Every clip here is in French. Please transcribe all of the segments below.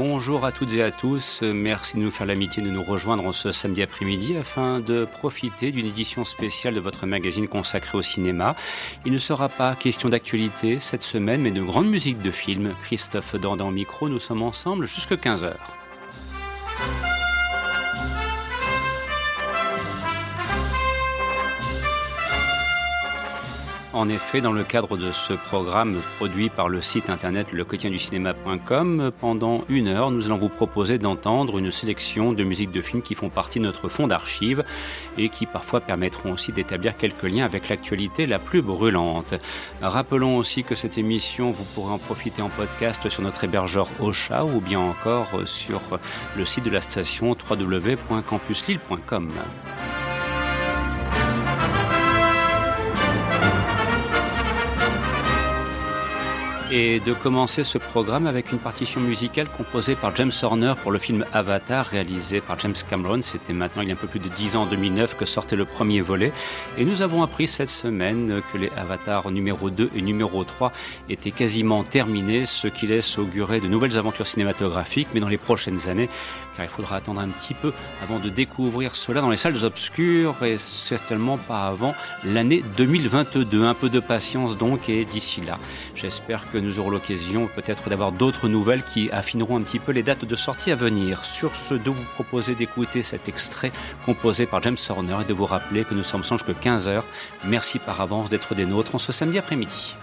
Bonjour à toutes et à tous, merci de nous faire l'amitié de nous rejoindre ce samedi après-midi afin de profiter d'une édition spéciale de votre magazine consacré au cinéma. Il ne sera pas question d'actualité cette semaine, mais de grande musique de film. Christophe Dordan au micro, nous sommes ensemble jusqu'à 15h. En effet, dans le cadre de ce programme produit par le site internet lequotidienducinéma.com, pendant une heure, nous allons vous proposer d'entendre une sélection de musiques de films qui font partie de notre fonds d'archives et qui parfois permettront aussi d'établir quelques liens avec l'actualité la plus brûlante. Rappelons aussi que cette émission, vous pourrez en profiter en podcast sur notre hébergeur Ocha ou bien encore sur le site de la station www.campuslille.com. et de commencer ce programme avec une partition musicale composée par James Horner pour le film Avatar réalisé par James Cameron. C'était maintenant il y a un peu plus de 10 ans, en 2009, que sortait le premier volet. Et nous avons appris cette semaine que les Avatars numéro 2 et numéro 3 étaient quasiment terminés, ce qui laisse augurer de nouvelles aventures cinématographiques, mais dans les prochaines années, il faudra attendre un petit peu avant de découvrir cela dans les salles obscures et certainement pas avant l'année 2022. Un peu de patience donc et d'ici là, j'espère que nous aurons l'occasion peut-être d'avoir d'autres nouvelles qui affineront un petit peu les dates de sortie à venir. Sur ce, de vous proposer d'écouter cet extrait composé par James Horner et de vous rappeler que nous sommes sans que 15h. Merci par avance d'être des nôtres en ce samedi après-midi.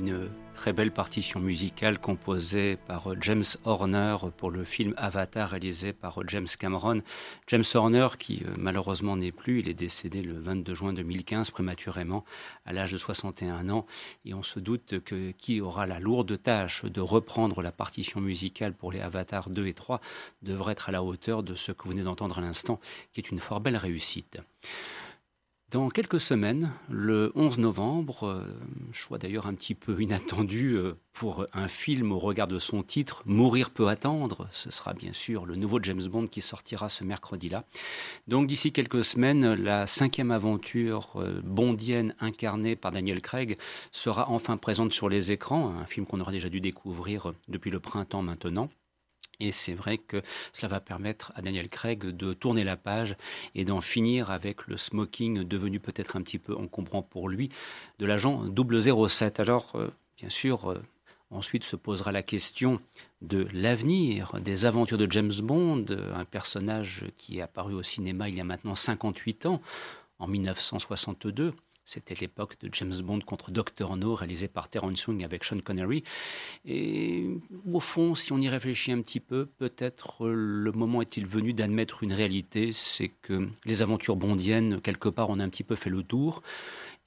Une très belle partition musicale composée par James Horner pour le film Avatar réalisé par James Cameron. James Horner qui euh, malheureusement n'est plus, il est décédé le 22 juin 2015 prématurément à l'âge de 61 ans et on se doute que qui aura la lourde tâche de reprendre la partition musicale pour les Avatars 2 et 3 devrait être à la hauteur de ce que vous venez d'entendre à l'instant qui est une fort belle réussite. Dans quelques semaines, le 11 novembre, euh, choix d'ailleurs un petit peu inattendu euh, pour un film au regard de son titre, Mourir peut attendre, ce sera bien sûr le nouveau James Bond qui sortira ce mercredi-là. Donc d'ici quelques semaines, la cinquième aventure euh, bondienne incarnée par Daniel Craig sera enfin présente sur les écrans, un film qu'on aura déjà dû découvrir depuis le printemps maintenant. Et c'est vrai que cela va permettre à Daniel Craig de tourner la page et d'en finir avec le smoking devenu peut-être un petit peu encombrant pour lui de l'agent 007. Alors, euh, bien sûr, euh, ensuite se posera la question de l'avenir des aventures de James Bond, un personnage qui est apparu au cinéma il y a maintenant 58 ans, en 1962 c'était l'époque de James Bond contre Dr. No, réalisé par Terence Young avec Sean Connery. Et au fond, si on y réfléchit un petit peu, peut-être le moment est-il venu d'admettre une réalité, c'est que les aventures bondiennes, quelque part, on un petit peu fait le tour,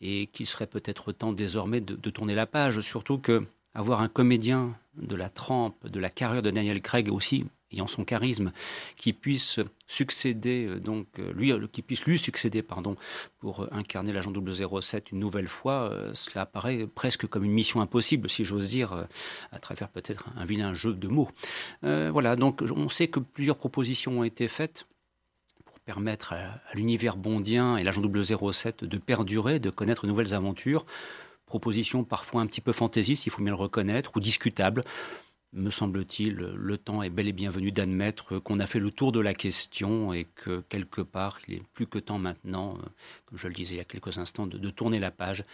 et qu'il serait peut-être temps désormais de, de tourner la page, surtout que avoir un comédien de la trempe, de la carrière de Daniel Craig aussi ayant son charisme, qui puisse succéder, euh, donc euh, lui, euh, qui puisse lui succéder, pardon, pour incarner l'agent 007 une nouvelle fois, cela apparaît presque comme une mission impossible, si j'ose dire, à travers peut-être un vilain jeu de mots. voilà, donc on sait que plusieurs propositions ont été faites pour permettre à, l'univers bondien et l'agent 007 de perdurer, de connaître de nouvelles aventures propositions parfois un petit peu fantaisistes, il faut bien le reconnaître, ou discutables me semble-t-il, le temps est bel et bien venu d'admettre qu'on a fait le tour de la question et que quelque part, il est plus que temps maintenant, euh, je le disais il y a quelques instants, de, tourner la page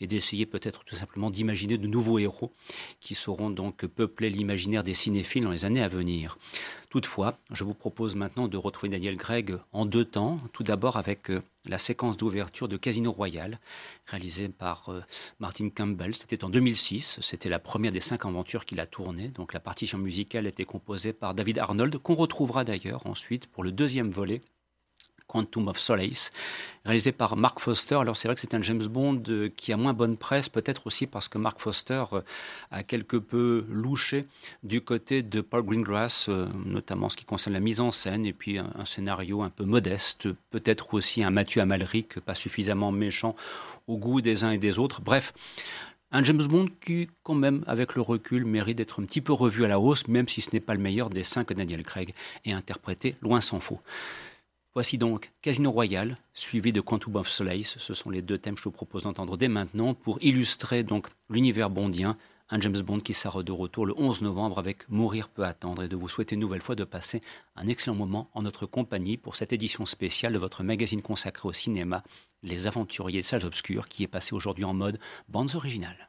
et d'essayer peut-être tout simplement d'imaginer de nouveaux héros qui sauront donc peupler l'imaginaire des cinéphiles dans les années à venir. Toutefois, je vous propose maintenant de retrouver Daniel Gregg en deux temps. Tout d'abord avec euh, la séquence d'ouverture de Casino Royale, réalisée par euh, Martin Campbell. C'était en 2006. C'était la première des cinq aventures qu'il a tournées. Donc la partition musicale était composée par David Arnold, qu'on retrouvera d'ailleurs ensuite pour le deuxième volet Quantum of Solace, réalisé par Mark Foster. Alors c'est vrai que c'est un James Bond euh, qui a moins bonne presse, peut-être aussi parce que Mark Foster euh, a quelque peu louché du côté de Paul Greengrass, euh, notamment ce qui concerne la mise en scène, et puis un, scénario un peu modeste, peut-être aussi un Mathieu Amalric pas suffisamment méchant au goût des uns et des autres. Bref, un James Bond qui, quand même, avec le recul, mérite d'être un petit peu revu à la hausse, même si ce n'est pas le meilleur des cinq que Daniel Craig ait interprété, loin s'en faut. Voici donc Casino Royale, suivi de Quantum of Solace. Ce sont les deux thèmes que je vous propose d'entendre dès maintenant pour illustrer donc l'univers bondien, un James Bond qui sera de retour le 11 novembre avec Mourir peut attendre et de vous souhaiter une nouvelle fois de passer un excellent moment en notre compagnie pour cette édition spéciale de votre magazine consacré au cinéma, Les Aventuriers Salles Obscures, qui est passé aujourd'hui en mode bandes originales.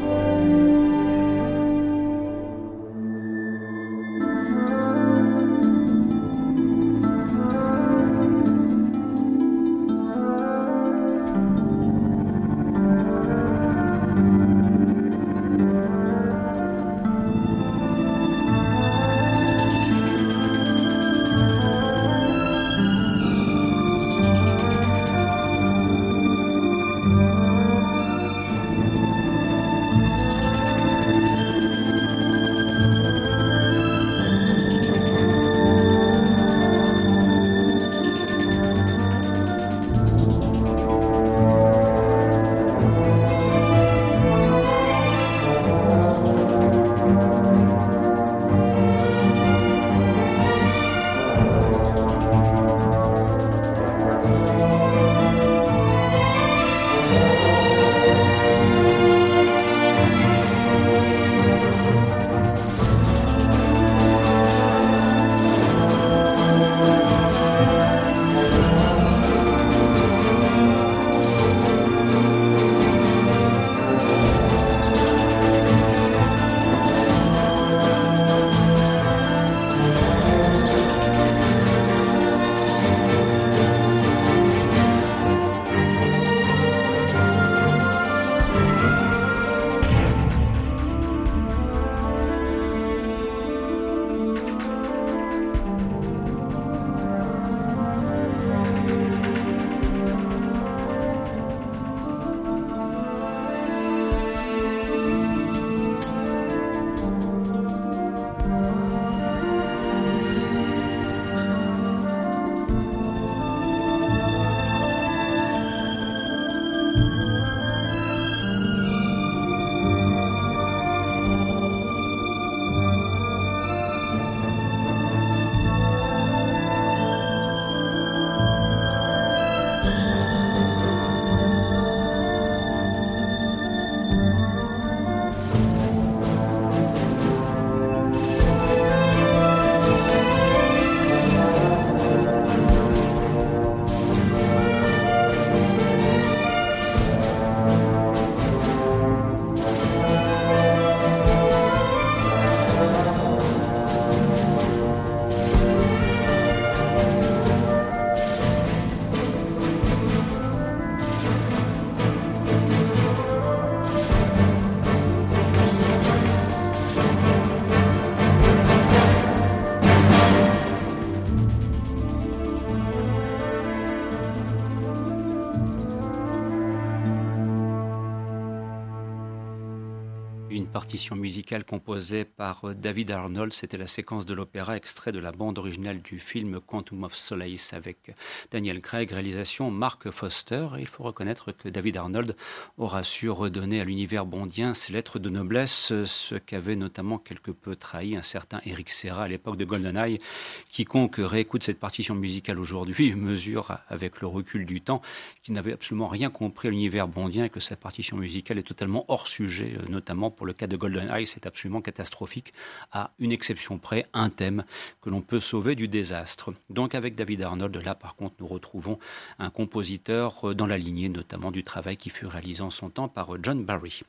Partition musicale composée par euh, David Arnold. C'était la séquence de l'opéra extrait de la bande originale du film Quantum of Solace avec euh, Daniel Craig, réalisation Mark Foster. il faut reconnaître que David Arnold aura su redonner à l'univers bondien ses lettres de noblesse, euh, ce qu'avait notamment quelque peu trahi un certain Eric Serra à l'époque de GoldenEye. Quiconque réécoute cette partition musicale aujourd'hui mesure avec le recul du temps qu'il n'avait absolument rien compris à l'univers bondien et que sa partition musicale est totalement hors sujet, notamment pour le cas de GoldenEye, c'est absolument catastrophique, à une exception près, un thème que l'on peut sauver du désastre. Donc avec David Arnold, là par contre, nous retrouvons un compositeur euh, dans la lignée notamment du travail qui fut réalisé en son temps par euh, John Barry.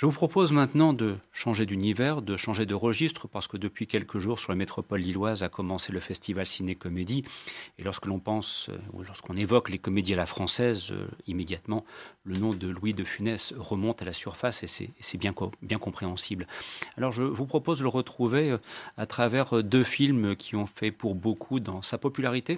Je vous propose maintenant de changer d'univers, de changer de registre, parce que depuis quelques jours, sur la métropole lilloise a commencé le festival Ciné-Comédie. Et lorsque l'on pense, euh, ou lorsqu'on évoque les comédies à la française, euh, immédiatement, le nom de Louis de Funès remonte à la surface et c'est bien, bien compréhensible. Alors je vous propose de le retrouver euh, à travers deux films qui ont fait pour beaucoup dans sa popularité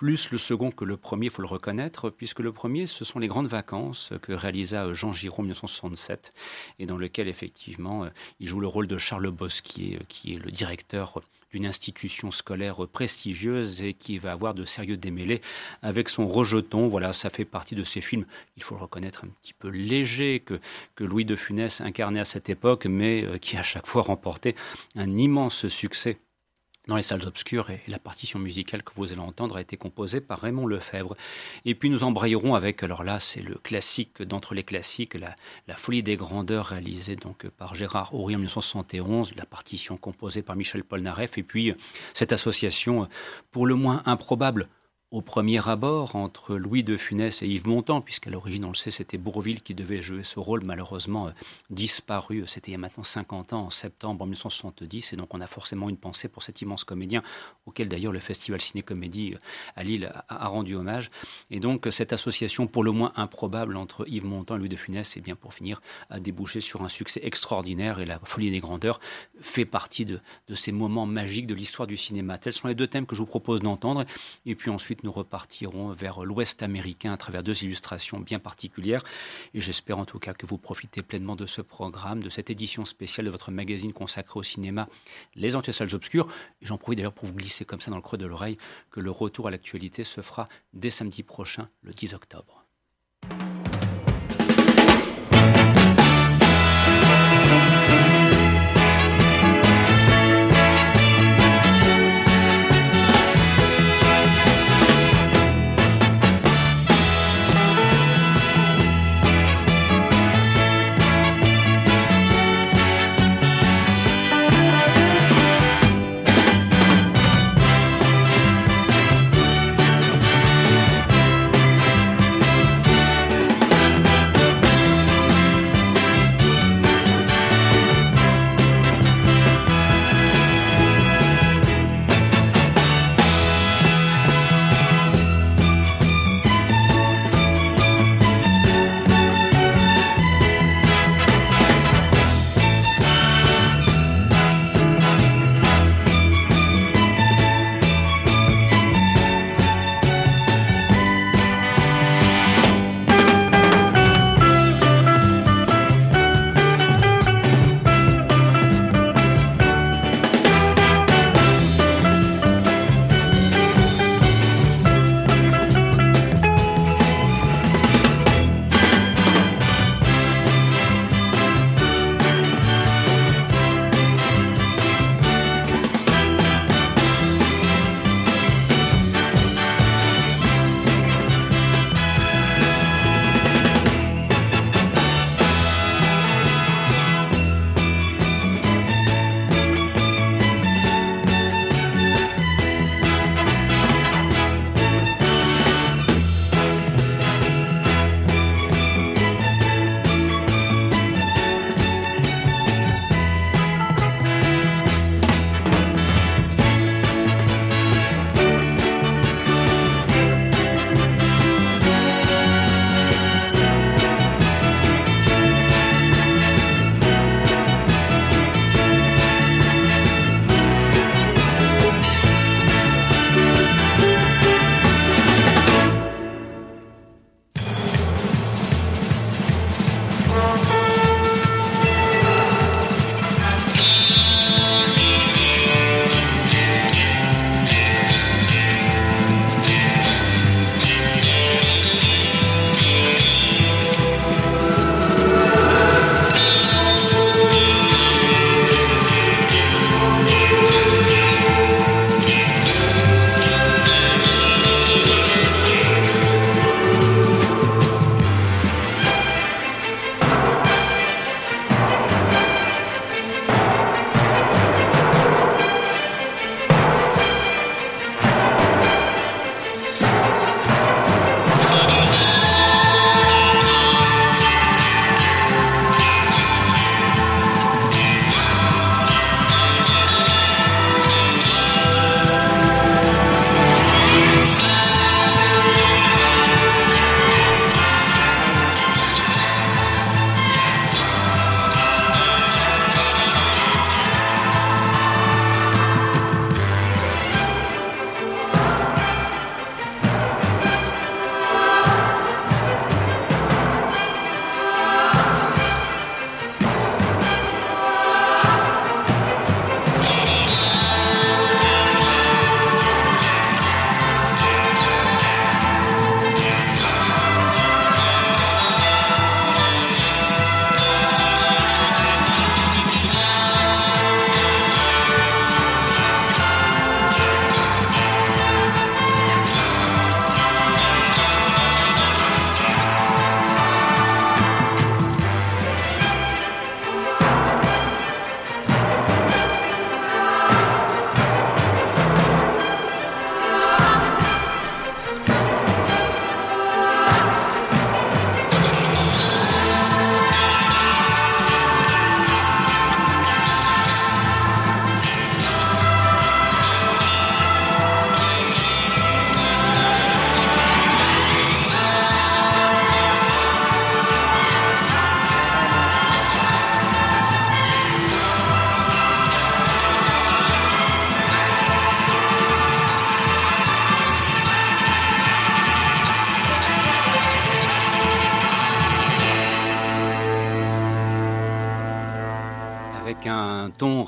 plus le second que le premier, il faut le reconnaître, puisque le premier, ce sont les grandes vacances que réalisa Jean Giraud en 1967, et dans lequel, effectivement, il joue le rôle de Charles Bosquier, qui est le directeur d'une institution scolaire prestigieuse et qui va avoir de sérieux démêlés avec son rejeton. Voilà, ça fait partie de ces films, il faut le reconnaître, un petit peu léger que, que Louis de Funès incarnait à cette époque, mais euh, qui à chaque fois remportait un immense succès dans les salles obscures et la partition musicale que vous allez entendre a été composée par Raymond Lefebvre. Et puis nous embrayerons avec, alors là c'est le classique d'entre les classiques, la, Folie des grandeurs réalisée donc par Gérard Horry en 1971, la partition composée par Michel Polnareff et puis cette association pour le moins improbable au premier abord entre Louis de Funès et Yves Montand, puisqu'à l'origine, on le sait, c'était Bourville qui devait jouer ce rôle, malheureusement euh, disparu. C'était il y a maintenant 50 ans, en septembre 1970, et donc on a forcément une pensée pour cet immense comédien, auquel d'ailleurs le Festival Ciné-Comédie euh, à Lille a, rendu hommage. Et donc cette association pour le moins improbable entre Yves Montand et Louis de Funès, et eh bien pour finir, a débouché sur un succès extraordinaire, et la Folie des Grandeurs fait partie de, de ces moments magiques de l'histoire du cinéma. Tels sont les deux thèmes que je vous propose d'entendre, et puis ensuite nous repartirons vers l'Ouest américain à travers deux illustrations bien particulières. Et j'espère en tout cas que vous profitez pleinement de ce programme, de cette édition spéciale de votre magazine consacré au cinéma, Les Salles Obscures. J'en profite d'ailleurs pour vous glisser comme ça dans le creux de l'oreille que le retour à l'actualité se fera dès samedi prochain, le 10 octobre.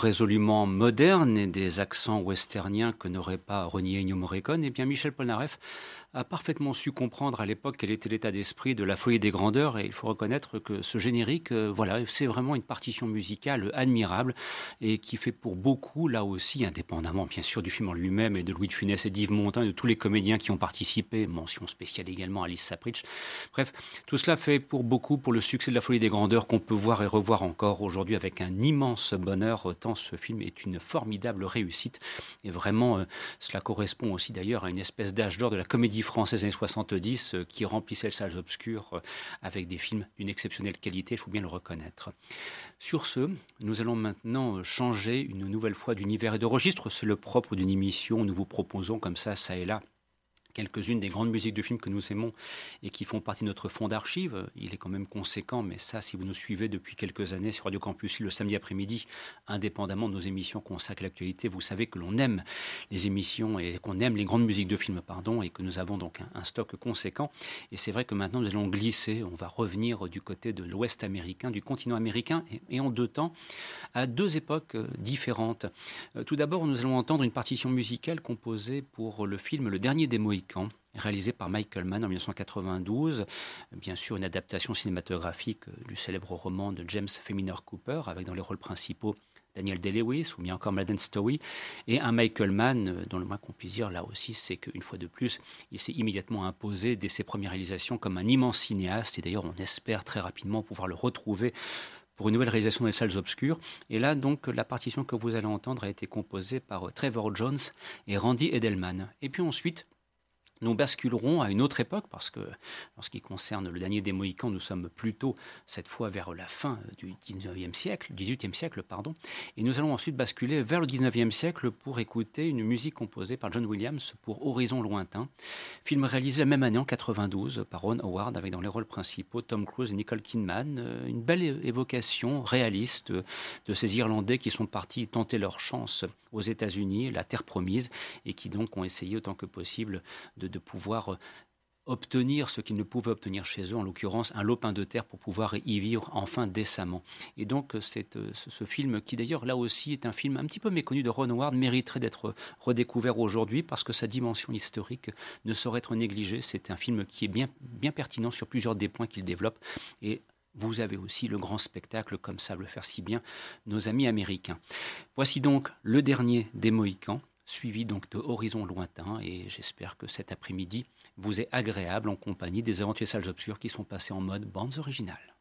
Résolument moderne et des accents westerniens que n'aurait pas renié Ennio Morricone, eh bien Michel Polnareff a parfaitement su comprendre à l'époque quel était l'état d'esprit de la folie des grandeurs et il faut reconnaître que ce générique, euh, voilà, c'est vraiment une partition musicale admirable et qui fait pour beaucoup, là aussi, indépendamment bien sûr du film en lui-même et de Louis de Funès et d'Yves Montand et de tous les comédiens qui ont participé, mention spéciale également à Alice Sapritch. Bref, tout cela fait pour beaucoup pour le succès de la folie des grandeurs qu'on peut voir et revoir encore aujourd'hui avec un immense bonheur, tant ce film est une formidable réussite et vraiment euh, cela correspond aussi d'ailleurs à une espèce d'âge d'or de la comédie française années 70 euh, qui remplissait les salles obscures euh, avec des films d'une exceptionnelle qualité, il faut bien le reconnaître. Sur ce, nous allons maintenant euh, changer une nouvelle fois d'univers et de registre. C'est le propre d'une émission. Nous vous proposons comme ça, ça et là, quelques-unes des grandes musiques de films que nous aimons et qui font partie de notre fonds d'archives. Il est quand même conséquent, mais ça, si vous nous suivez depuis quelques années sur Radio Campus le samedi après-midi, indépendamment de nos émissions consacrées à l'actualité, vous savez que l'on aime les émissions et qu'on aime les grandes musiques de films, pardon, et que nous avons donc un, stock conséquent. Et c'est vrai que maintenant, nous allons glisser, on va revenir du côté de l'Ouest américain, du continent américain, et, en deux temps, à deux époques euh, différentes. Euh, tout d'abord, nous allons entendre une partition musicale composée pour le film Le Dernier des Moïse réalisé par Michael Mann en 1992, bien sûr une adaptation cinématographique du célèbre roman de James Feminer Cooper, avec dans les rôles principaux Daniel Day-Lewis ou bien encore Madeleine Stowe, et un Michael Mann dont le moins qu'on puisse dire là aussi, c'est qu'une fois de plus, il s'est immédiatement imposé dès ses premières réalisations comme un immense cinéaste, et d'ailleurs on espère très rapidement pouvoir le retrouver pour une nouvelle réalisation des salles obscures. Et là, donc, la partition que vous allez entendre a été composée par Trevor Jones et Randy Edelman. Et puis ensuite, nous basculerons à une autre époque, parce que en ce qui concerne le dernier des Mohicans, nous sommes plutôt cette fois vers la fin du 19e siècle, 18e siècle, pardon, et nous allons ensuite basculer vers le 19e siècle pour écouter une musique composée par John Williams pour Horizon lointain, film réalisé la même année en 92 par Ron Howard, avec dans les rôles principaux Tom Cruise et Nicole Kidman, euh, une belle évocation réaliste de ces Irlandais qui sont partis tenter leur chance aux États-Unis, la terre promise, et qui donc ont essayé autant que possible de de pouvoir euh, obtenir ce qu'ils ne pouvaient obtenir chez eux, en l'occurrence un lopin de terre pour pouvoir y vivre enfin décemment. Et donc euh, c'est euh, ce film qui d'ailleurs là aussi est un film un petit peu méconnu de Ron Howard mériterait d'être redécouvert aujourd'hui parce que sa dimension historique ne saurait être négligée. C'est un film qui est bien, bien pertinent sur plusieurs des points qu'il développe et vous avez aussi le grand spectacle, comme savent le faire si bien nos amis américains. Voici donc le dernier des Mohicans, suivi donc de Horizons lointains. Et j'espère que cet après-midi vous est agréable en compagnie des aventuriers salles obscures qui sont passés en mode bandes originales.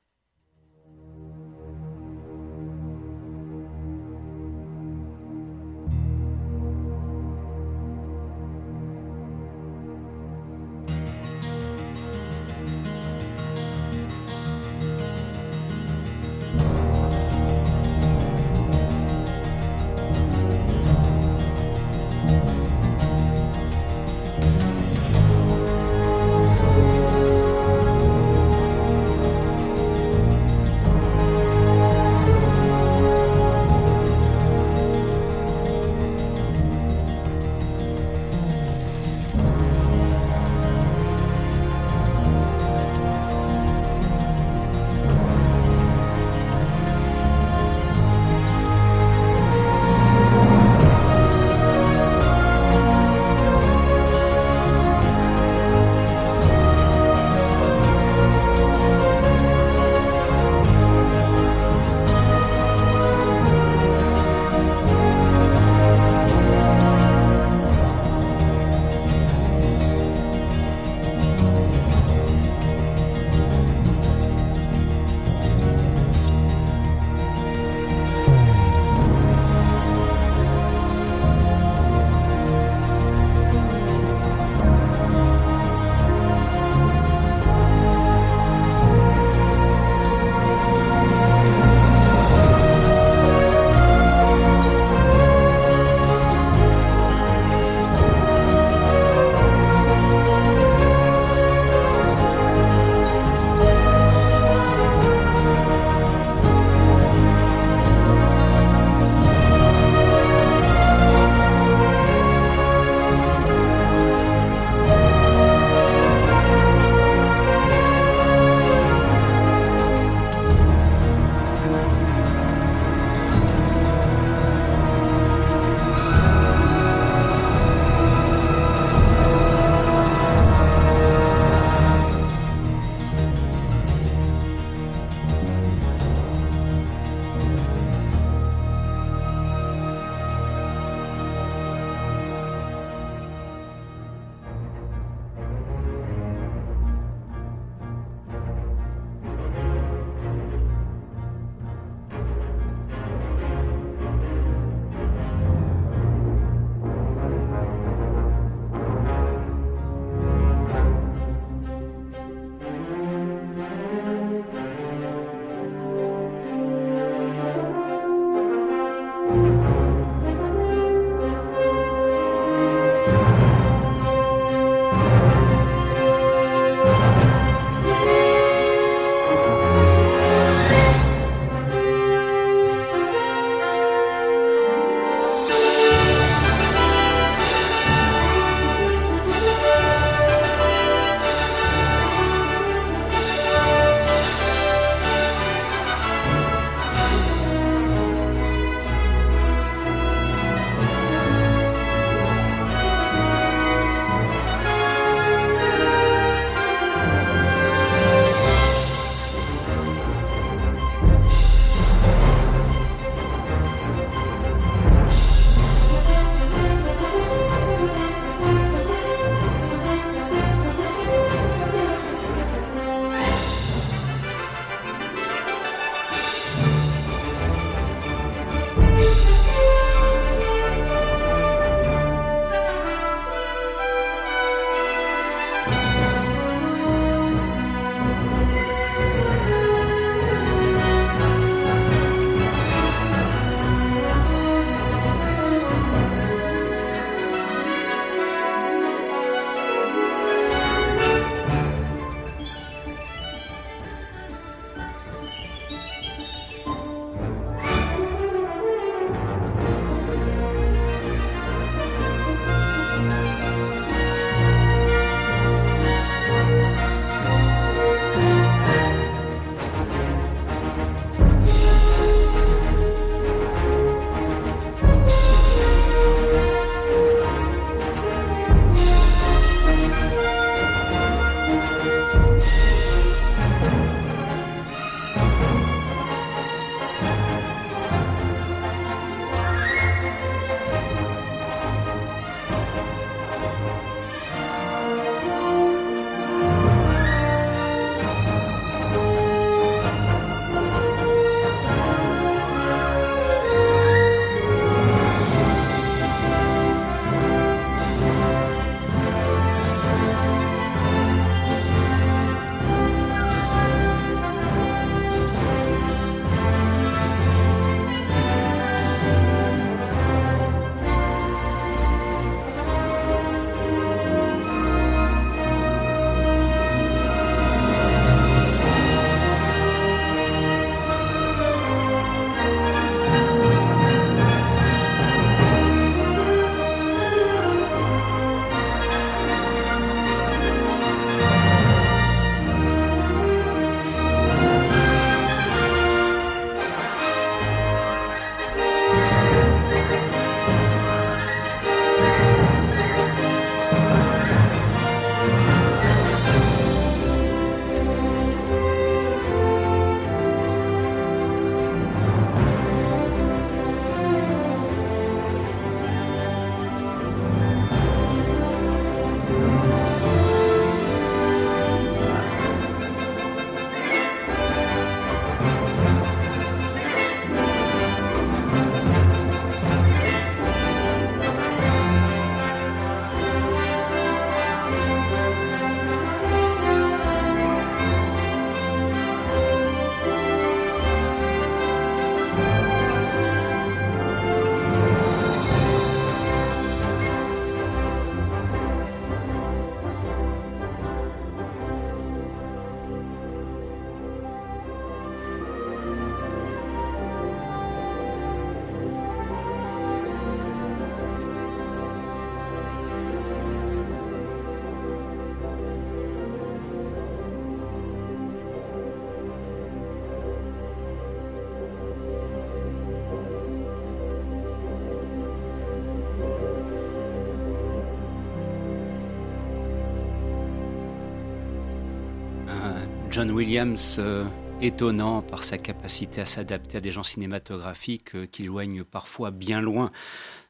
John Williams, euh, étonnant par sa capacité à s'adapter à des genres cinématographiques euh, qui éloignent parfois bien loin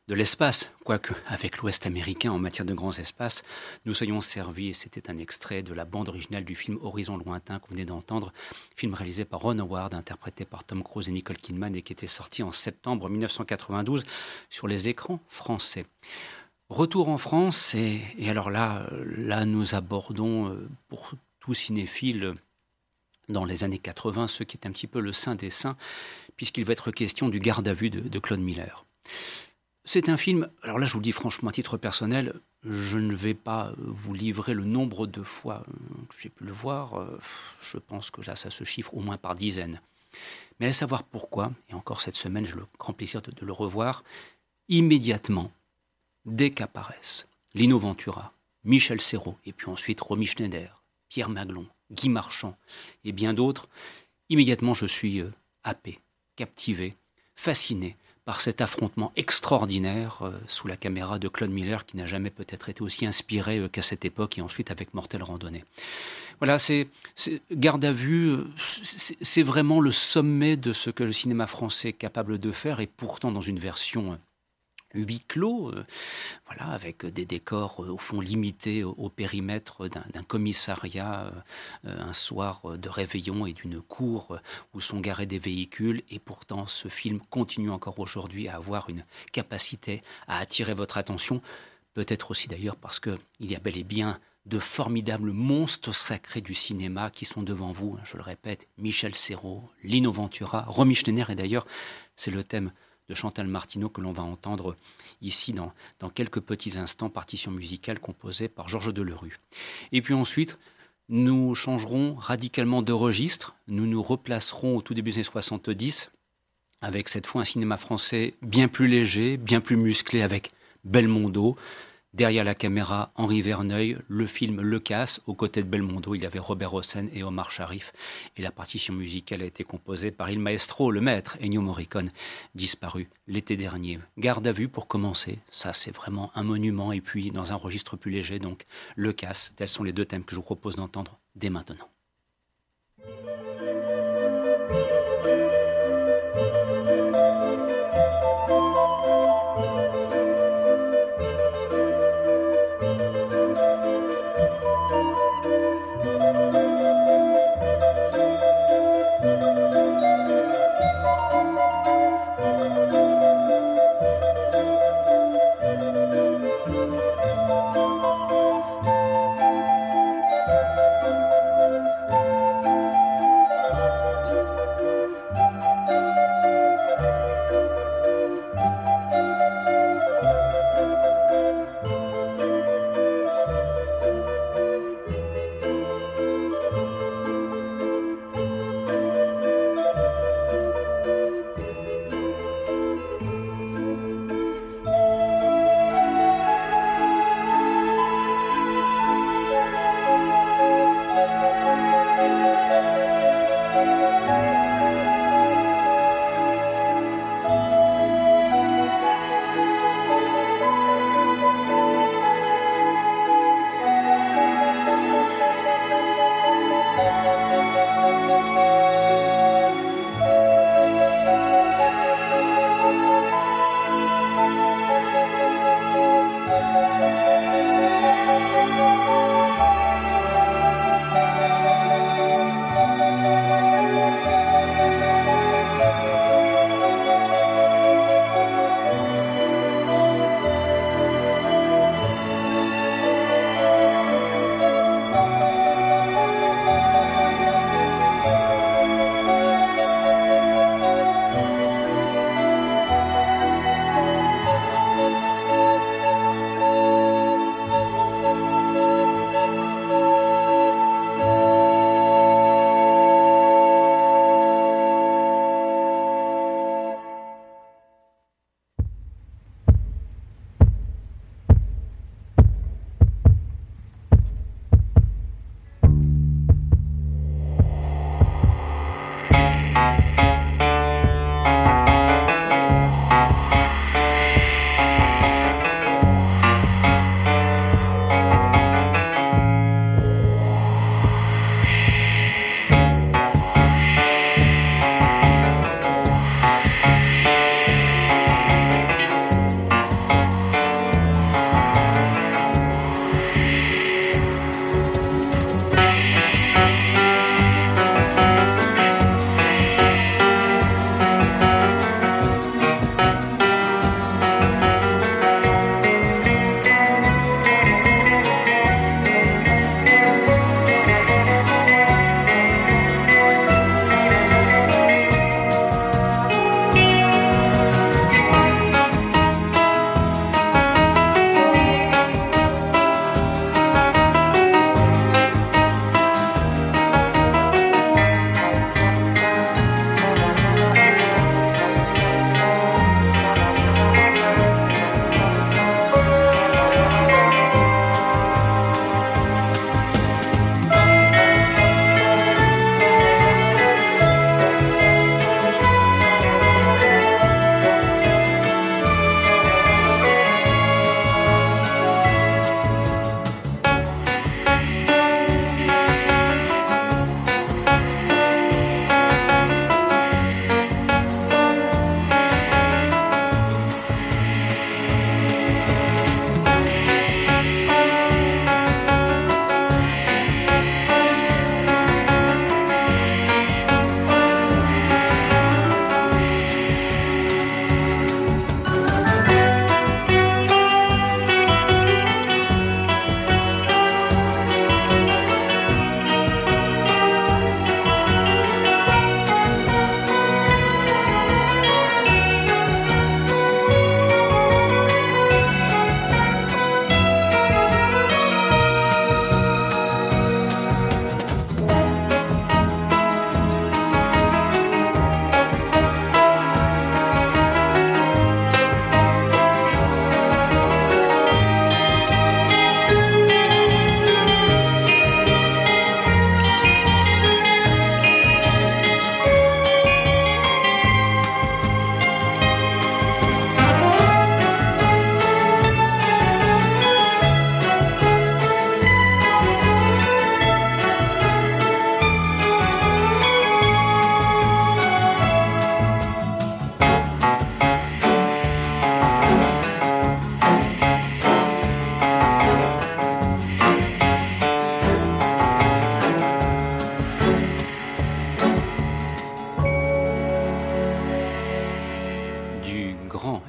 de l'espace, quoique avec l'Ouest américain en matière de grands espaces, nous soyons servis, et c'était un extrait de la bande originale du film Horizon lointain qu'on venait d'entendre, film réalisé par Ron Howard, interprété par Tom Cruise et Nicole Kidman et qui était sorti en septembre 1992 sur les écrans français. Retour en France, et, et alors là, là nous abordons euh, pour tout cinéphile dans les années 80 ce qui est un petit peu le saint des saints, puisqu'il va être question du garde à vue de, Claude Miller. C'est un film, alors là je vous le dis franchement à titre personnel, je ne vais pas vous livrer le nombre de fois que j'ai pu le voir, je pense que là ça se chiffre au moins par dizaines. Mais à savoir pourquoi, et encore cette semaine j'ai le grand plaisir de, de le revoir, immédiatement, dès qu'apparaissent Lino Ventura, Michel Serrault, et puis ensuite Romy Schneider, Pierre Maglon, Guy Marchand et bien d'autres, immédiatement je suis euh, happé, captivé, fasciné par cet affrontement extraordinaire euh, sous la caméra de Claude Miller qui n'a jamais peut-être été aussi inspiré euh, qu'à cette époque et ensuite avec Mortel Randonnée. Voilà, c'est garde à vue, c'est vraiment le sommet de ce que le cinéma français est capable de faire et pourtant dans une version huis clos, euh, voilà, avec des décors euh, au fond limités au, périmètre d'un commissariat, euh, un soir de réveillon et d'une cour où sont garés des véhicules. Et pourtant, ce film continue encore aujourd'hui à avoir une capacité à attirer votre attention. Peut-être aussi d'ailleurs parce qu'il y a bel et bien de formidables monstres sacrés du cinéma qui sont devant vous. Je le répète, Michel Serrault, Lino Ventura, Romy Schneider, et d'ailleurs, c'est le thème de Chantal Martineau que l'on va entendre ici dans, dans quelques petits instants, partition musicale composée par Georges Delerue. Et puis ensuite, nous changerons radicalement de registre, nous nous replacerons au tout début des années 70 avec cette fois un cinéma français bien plus léger, bien plus musclé avec Belmondo, Derrière la caméra, Henri Verneuil, le film Le Casse. Aux côtés de Belmondo, il y avait Robert Hossein et Omar Sharif. Et la partition musicale a été composée par il maestro, le maître, Ennio Morricone, disparu l'été dernier. Garde à vue pour commencer. Ça, c'est vraiment un monument. Et puis, dans un registre plus léger, donc, Le Casse. Tels sont les deux thèmes que je vous propose d'entendre dès maintenant.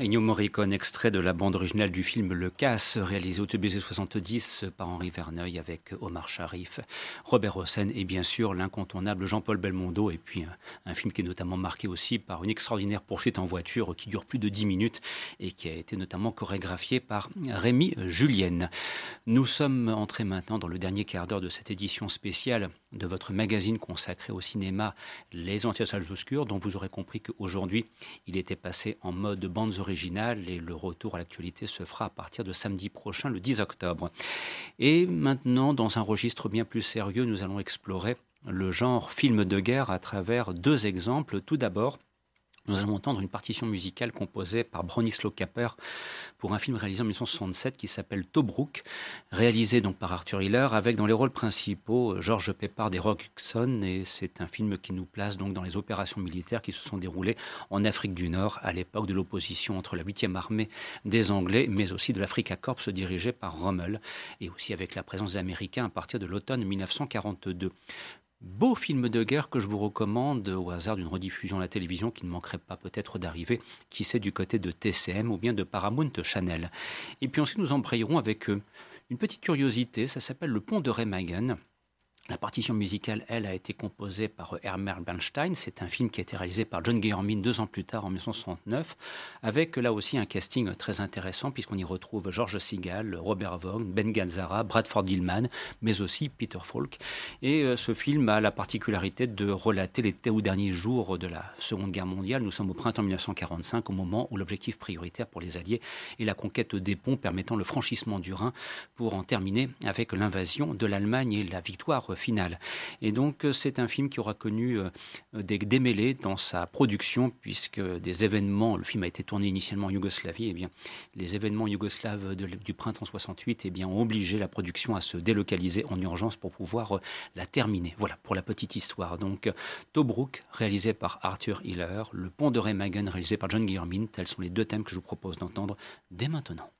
Ennio Morricone, extrait de la bande originale du film Le Casse, réalisé au TBC 70 par Henri Verneuil avec Omar Sharif, Robert Hossein et bien sûr l'incontournable Jean-Paul Belmondo. Et puis un, film qui est notamment marqué aussi par une extraordinaire poursuite en voiture qui dure plus de 10 minutes et qui a été notamment chorégraphiée par Rémi Julienne. Nous sommes entrés maintenant dans le dernier quart d'heure de cette édition spéciale de votre magazine consacré au cinéma Les Entières Salles Obscures, dont vous aurez compris qu'aujourd'hui il était passé en mode bandes originales et le retour à l'actualité se fera à partir de samedi prochain, le 10 octobre. Et maintenant, dans un registre bien plus sérieux, nous allons explorer le genre film de guerre à travers deux exemples. Tout d'abord, nous allons entendre une partition musicale composée par Bronislaw Kapper pour un film réalisé en 1967 qui s'appelle Tobruk, réalisé donc par Arthur Hiller avec dans les rôles principaux Georges Peppard et Rock Hudson et c'est un film qui nous place donc dans les opérations militaires qui se sont déroulées en Afrique du Nord à l'époque de l'opposition entre la 8e armée des Anglais mais aussi de l'Africa Corps dirigée par Rommel et aussi avec la présence des Américains à partir de l'automne 1942. Beau film de guerre que je vous recommande au hasard d'une rediffusion à la télévision qui ne manquerait pas peut-être d'arriver, qui c'est du côté de TCM ou bien de Paramount Channel. Et puis ensuite nous embrayerons avec euh, une petite curiosité, ça s'appelle le pont de Remagen. La partition musicale, elle, a été composée par Hermer Bernstein. C'est un film qui a été réalisé par John Guillermin deux ans plus tard, en 1969, avec là aussi un casting très intéressant, puisqu'on y retrouve George Segal, Robert Vaughn, Ben Gazzara, Bradford Hillman, mais aussi Peter Falk. Et euh, ce film a la particularité de relater les derniers jours de la Seconde Guerre mondiale. Nous sommes au printemps 1945, au moment où l'objectif prioritaire pour les Alliés est la conquête des ponts permettant le franchissement du Rhin pour en terminer avec l'invasion de l'Allemagne et la victoire finale. Et donc euh, c'est un film qui aura connu euh, des démêlés dans sa production puisque des événements, le film a été tourné initialement en Yougoslavie, et eh bien les événements yougoslaves du printemps 68 et eh bien, ont obligé la production à se délocaliser en urgence pour pouvoir euh, la terminer. Voilà pour la petite histoire. Donc Tobruk réalisé par Arthur Hiller, Le Pont de Remagen réalisé par John Guillermin, tels sont les deux thèmes que je vous propose d'entendre dès maintenant.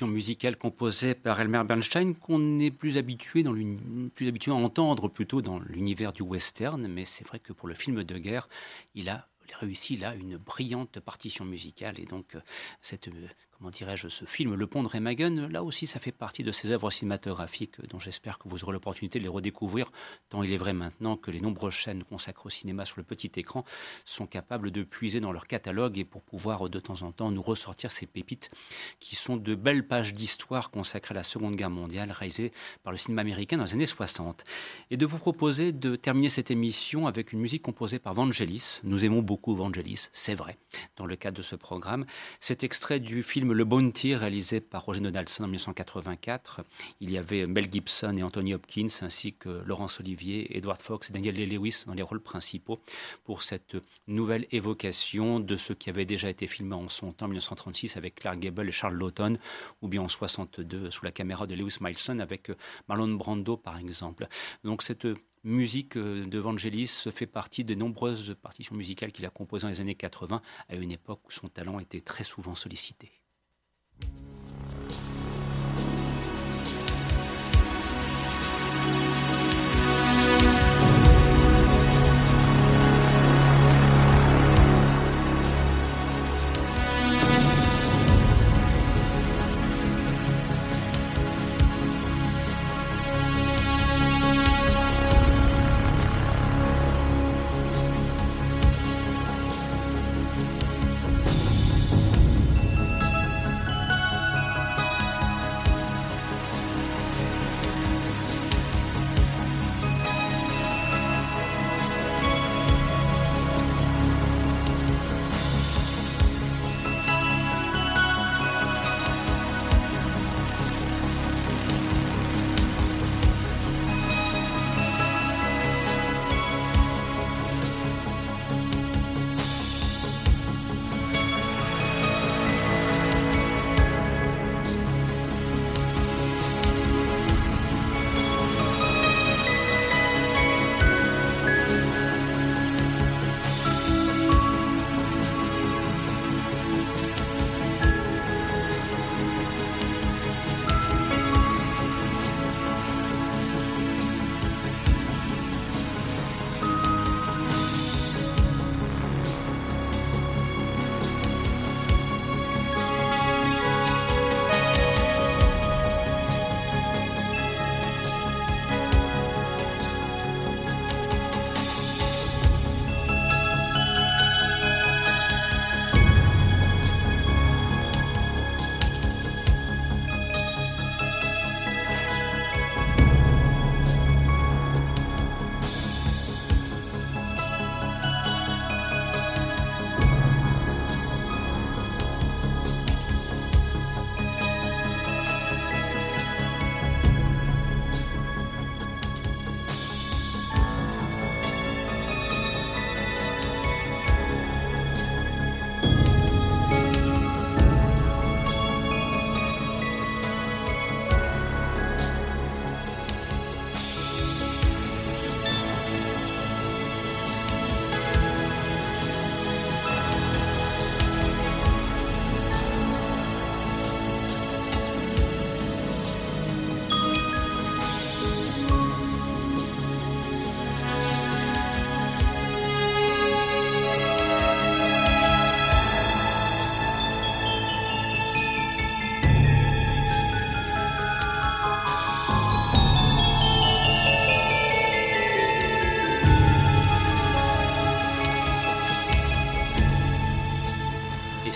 Partition musicale composée par Elmer Bernstein qu'on est plus habitué, plus habitué à entendre plutôt dans l'univers du western, mais c'est vrai que pour le film de guerre, il a réussi là une brillante partition musicale et donc euh, cette euh, comment dirais-je, ce film Le Pont de Remagen, là aussi, ça fait partie de ces œuvres cinématographiques dont j'espère que vous aurez l'opportunité de les redécouvrir, tant il est vrai maintenant que les nombreuses chaînes consacrées au cinéma sur le petit écran sont capables de puiser dans leur catalogue et pour pouvoir de temps en temps nous ressortir ces pépites qui sont de belles pages d'histoire consacrées à la Seconde Guerre mondiale réalisées par le cinéma américain dans les années 60. Et de vous proposer de terminer cette émission avec une musique composée par Vangelis. Nous aimons beaucoup Vangelis, c'est vrai, dans le cadre de ce programme. Cet extrait du film le Bounty, réalisé par Roger Donaldson en 1984. Il y avait Mel Gibson et Anthony Hopkins, ainsi que Laurence Olivier, Edward Fox et Daniel Day-Lewis dans les rôles principaux pour cette nouvelle évocation de ce qui avait déjà été filmé en son temps, en 1936, avec Clark Gable et Charles Lawton, ou bien en 62 sous la caméra de Lewis Milestone avec Marlon Brando, par exemple. Donc cette musique de Vangelis fait partie de nombreuses partitions musicales qu'il a composées dans les années 80, à une époque où son talent était très souvent sollicité. Thank you.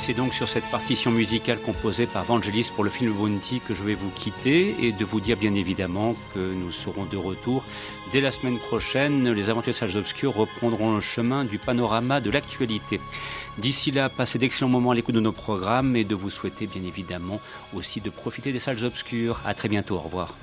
C'est donc sur cette partition musicale composée par Vangelis pour le film Bounty que je vais vous quitter et de vous dire bien évidemment que nous serons de retour dès la semaine prochaine. Les aventures salles obscures reprendront le chemin du panorama de l'actualité. D'ici là, passez d'excellents moments à l'écoute de nos programmes et de vous souhaiter bien évidemment aussi de profiter des salles obscures. À très bientôt. Au revoir.